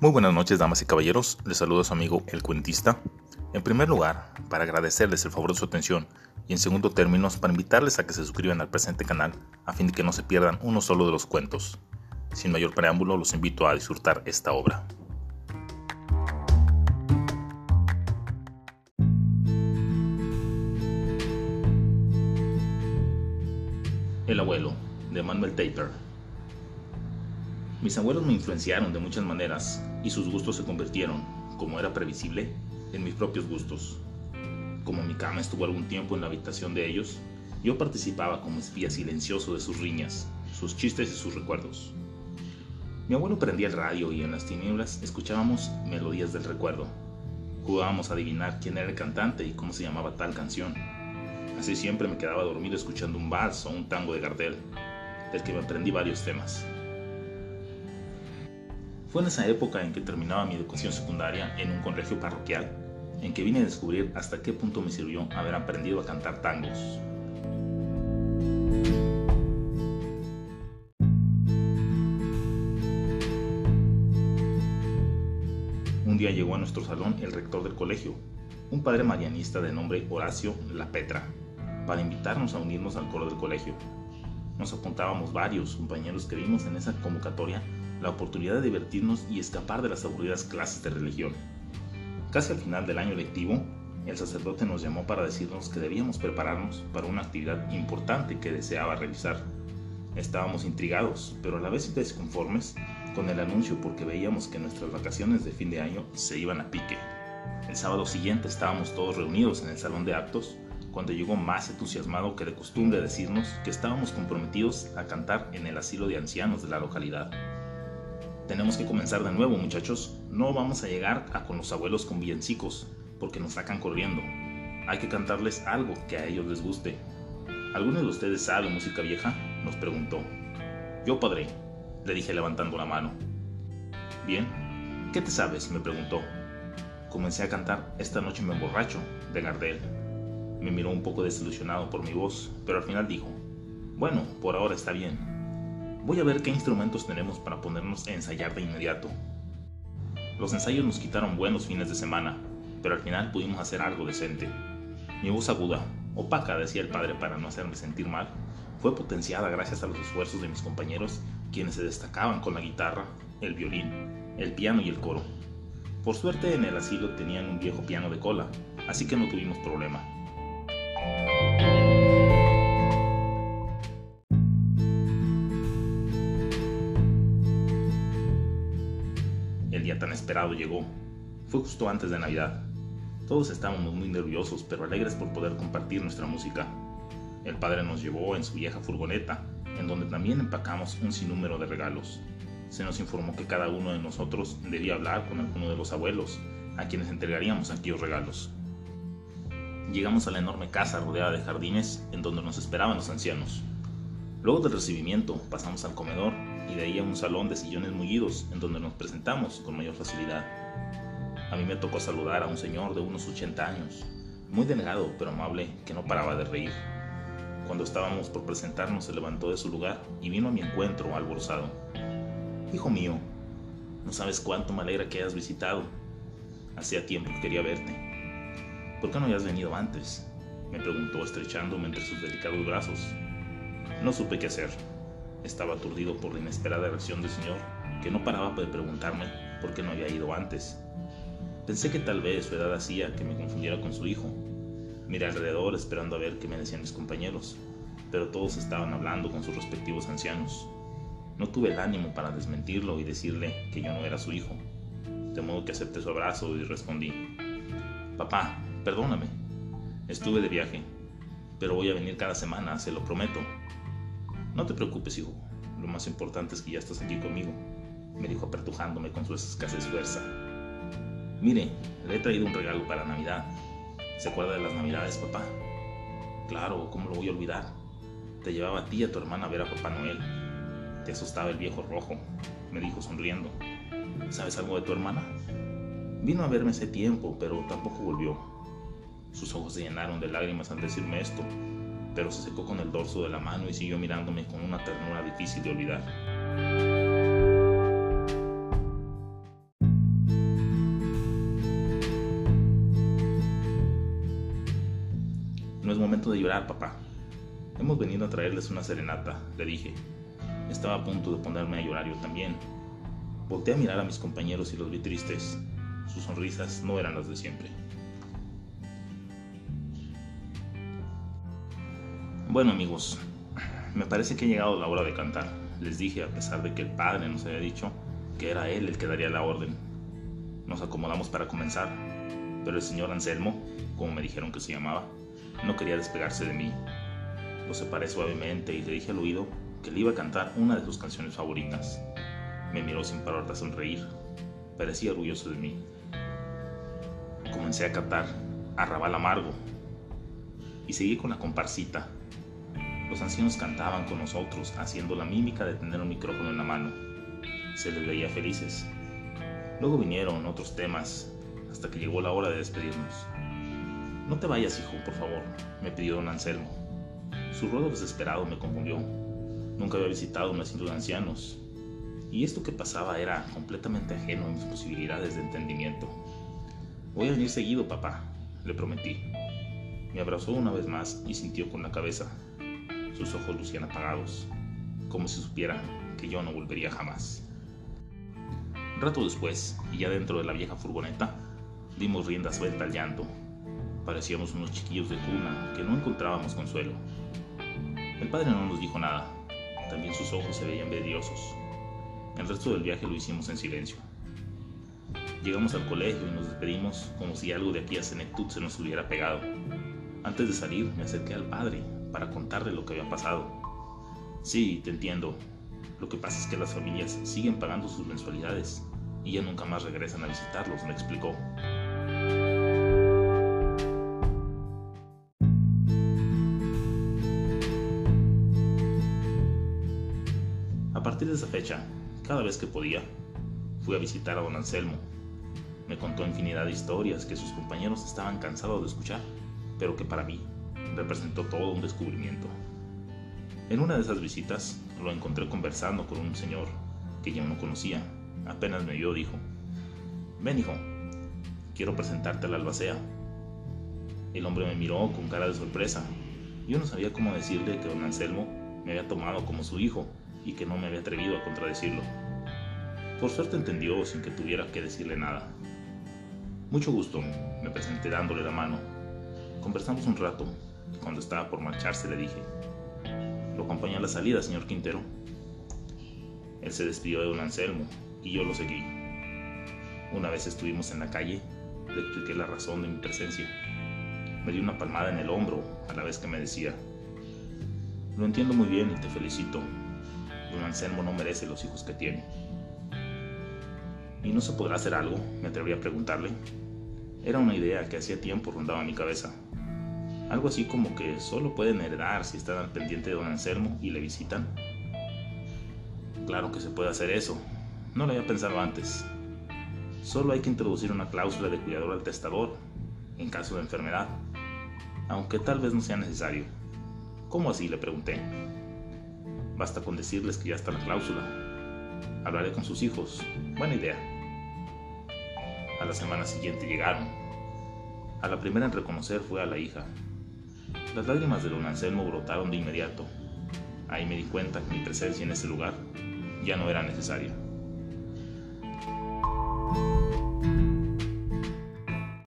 Muy buenas noches, damas y caballeros. Les saludo a su amigo El Cuentista. En primer lugar, para agradecerles el favor de su atención y en segundo término, para invitarles a que se suscriban al presente canal a fin de que no se pierdan uno solo de los cuentos. Sin mayor preámbulo, los invito a disfrutar esta obra. El abuelo, de Manuel Taper. Mis abuelos me influenciaron de muchas maneras y sus gustos se convirtieron, como era previsible, en mis propios gustos. Como mi cama estuvo algún tiempo en la habitación de ellos, yo participaba como espía silencioso de sus riñas, sus chistes y sus recuerdos. Mi abuelo prendía el radio y en las tinieblas escuchábamos melodías del recuerdo. Jugábamos a adivinar quién era el cantante y cómo se llamaba tal canción. Así siempre me quedaba dormido escuchando un vals o un tango de Gardel, del que me aprendí varios temas. Fue en esa época en que terminaba mi educación secundaria en un colegio parroquial, en que vine a descubrir hasta qué punto me sirvió haber aprendido a cantar tangos. Un día llegó a nuestro salón el rector del colegio, un padre marianista de nombre Horacio La Petra, para invitarnos a unirnos al coro del colegio. Nos apuntábamos varios compañeros que vimos en esa convocatoria la oportunidad de divertirnos y escapar de las aburridas clases de religión. Casi al final del año lectivo, el sacerdote nos llamó para decirnos que debíamos prepararnos para una actividad importante que deseaba realizar. Estábamos intrigados, pero a la vez desconformes con el anuncio porque veíamos que nuestras vacaciones de fin de año se iban a pique. El sábado siguiente estábamos todos reunidos en el salón de actos cuando llegó más entusiasmado que de costumbre decirnos que estábamos comprometidos a cantar en el asilo de ancianos de la localidad. Tenemos que comenzar de nuevo, muchachos. No vamos a llegar a con los abuelos con villancicos, porque nos sacan corriendo. Hay que cantarles algo que a ellos les guste. ¿Alguno de ustedes sabe música vieja? Nos preguntó. Yo, padre, le dije levantando la mano. Bien, ¿qué te sabes? me preguntó. Comencé a cantar Esta noche me emborracho, de Gardel. Me miró un poco desilusionado por mi voz, pero al final dijo, bueno, por ahora está bien. Voy a ver qué instrumentos tenemos para ponernos a ensayar de inmediato. Los ensayos nos quitaron buenos fines de semana, pero al final pudimos hacer algo decente. Mi voz aguda, opaca, decía el padre para no hacerme sentir mal, fue potenciada gracias a los esfuerzos de mis compañeros, quienes se destacaban con la guitarra, el violín, el piano y el coro. Por suerte en el asilo tenían un viejo piano de cola, así que no tuvimos problema. Esperado llegó. Fue justo antes de Navidad. Todos estábamos muy nerviosos, pero alegres por poder compartir nuestra música. El padre nos llevó en su vieja furgoneta, en donde también empacamos un sinnúmero de regalos. Se nos informó que cada uno de nosotros debía hablar con alguno de los abuelos, a quienes entregaríamos aquellos regalos. Llegamos a la enorme casa rodeada de jardines en donde nos esperaban los ancianos. Luego del recibimiento pasamos al comedor y de ahí un salón de sillones mullidos en donde nos presentamos con mayor facilidad. A mí me tocó saludar a un señor de unos 80 años, muy delgado pero amable que no paraba de reír. Cuando estábamos por presentarnos se levantó de su lugar y vino a mi encuentro alborzado. Hijo mío, no sabes cuánto me alegra que hayas visitado. Hacía tiempo que quería verte. ¿Por qué no habías venido antes? Me preguntó estrechándome entre sus delicados brazos. No supe qué hacer. Estaba aturdido por la inesperada reacción del señor, que no paraba de preguntarme por qué no había ido antes. Pensé que tal vez su edad hacía que me confundiera con su hijo. Miré alrededor esperando a ver qué me decían mis compañeros, pero todos estaban hablando con sus respectivos ancianos. No tuve el ánimo para desmentirlo y decirle que yo no era su hijo, de modo que acepté su abrazo y respondí, Papá, perdóname, estuve de viaje, pero voy a venir cada semana, se lo prometo. No te preocupes, hijo, lo más importante es que ya estás aquí conmigo, me dijo apertujándome con su escasez fuerza. Mire, le he traído un regalo para Navidad. ¿Se acuerda de las Navidades, papá? Claro, ¿cómo lo voy a olvidar? Te llevaba a ti y a tu hermana a ver a Papá Noel. Te asustaba el viejo rojo, me dijo sonriendo. ¿Sabes algo de tu hermana? Vino a verme ese tiempo, pero tampoco volvió. Sus ojos se llenaron de lágrimas al decirme esto, pero se secó con el dorso de la mano y siguió mirándome con una ternura difícil de olvidar. No es momento de llorar, papá. Hemos venido a traerles una serenata, le dije. Estaba a punto de ponerme a llorar yo también. Volté a mirar a mis compañeros y los vi tristes. Sus sonrisas no eran las de siempre. Bueno amigos, me parece que ha llegado la hora de cantar. Les dije, a pesar de que el padre nos había dicho que era él el que daría la orden. Nos acomodamos para comenzar, pero el señor Anselmo, como me dijeron que se llamaba, no quería despegarse de mí. Lo separé suavemente y le dije al oído que le iba a cantar una de sus canciones favoritas. Me miró sin parar de sonreír. Parecía orgulloso de mí. Comencé a cantar Arrabal Amargo y seguí con la comparsita. Los ancianos cantaban con nosotros, haciendo la mímica de tener un micrófono en la mano. Se les veía felices. Luego vinieron otros temas, hasta que llegó la hora de despedirnos. No te vayas, hijo, por favor, me pidió don Anselmo. Su ruego desesperado me conmovió. Nunca había visitado un asilo de ancianos, y esto que pasaba era completamente ajeno a mis posibilidades de entendimiento. Voy a venir seguido, papá, le prometí. Me abrazó una vez más y sintió con la cabeza. Sus ojos lucían apagados, como si supiera que yo no volvería jamás. Un rato después, y ya dentro de la vieja furgoneta, dimos rienda suelta al llanto. Parecíamos unos chiquillos de cuna que no encontrábamos consuelo. El padre no nos dijo nada, también sus ojos se veían vidriosos. El resto del viaje lo hicimos en silencio. Llegamos al colegio y nos despedimos como si algo de aquella senectud se nos hubiera pegado. Antes de salir me acerqué al padre para contarle lo que había pasado. Sí, te entiendo. Lo que pasa es que las familias siguen pagando sus mensualidades y ya nunca más regresan a visitarlos, me explicó. A partir de esa fecha, cada vez que podía, fui a visitar a don Anselmo. Me contó infinidad de historias que sus compañeros estaban cansados de escuchar, pero que para mí representó todo un descubrimiento. En una de esas visitas lo encontré conversando con un señor que yo no conocía. Apenas me vio, dijo, ven hijo, quiero presentarte a la albacea. El hombre me miró con cara de sorpresa. Yo no sabía cómo decirle que don Anselmo me había tomado como su hijo y que no me había atrevido a contradecirlo. Por suerte entendió sin que tuviera que decirle nada. Mucho gusto, me presenté dándole la mano. Conversamos un rato. Cuando estaba por marcharse le dije, lo acompañé a la salida, señor Quintero. Él se despidió de don Anselmo y yo lo seguí. Una vez estuvimos en la calle, le expliqué la razón de mi presencia. Me dio una palmada en el hombro a la vez que me decía, lo entiendo muy bien y te felicito. Don Anselmo no merece los hijos que tiene. ¿Y no se podrá hacer algo? Me atreví a preguntarle. Era una idea que hacía tiempo rondaba mi cabeza. Algo así como que solo pueden heredar si están al pendiente de don Anselmo y le visitan. Claro que se puede hacer eso. No lo había pensado antes. Solo hay que introducir una cláusula de cuidador al testador en caso de enfermedad, aunque tal vez no sea necesario. ¿Cómo así? le pregunté. Basta con decirles que ya está la cláusula. Hablaré con sus hijos. Buena idea. A la semana siguiente llegaron. A la primera en reconocer fue a la hija. Las lágrimas de don Anselmo brotaron de inmediato. Ahí me di cuenta que mi presencia en ese lugar ya no era necesaria.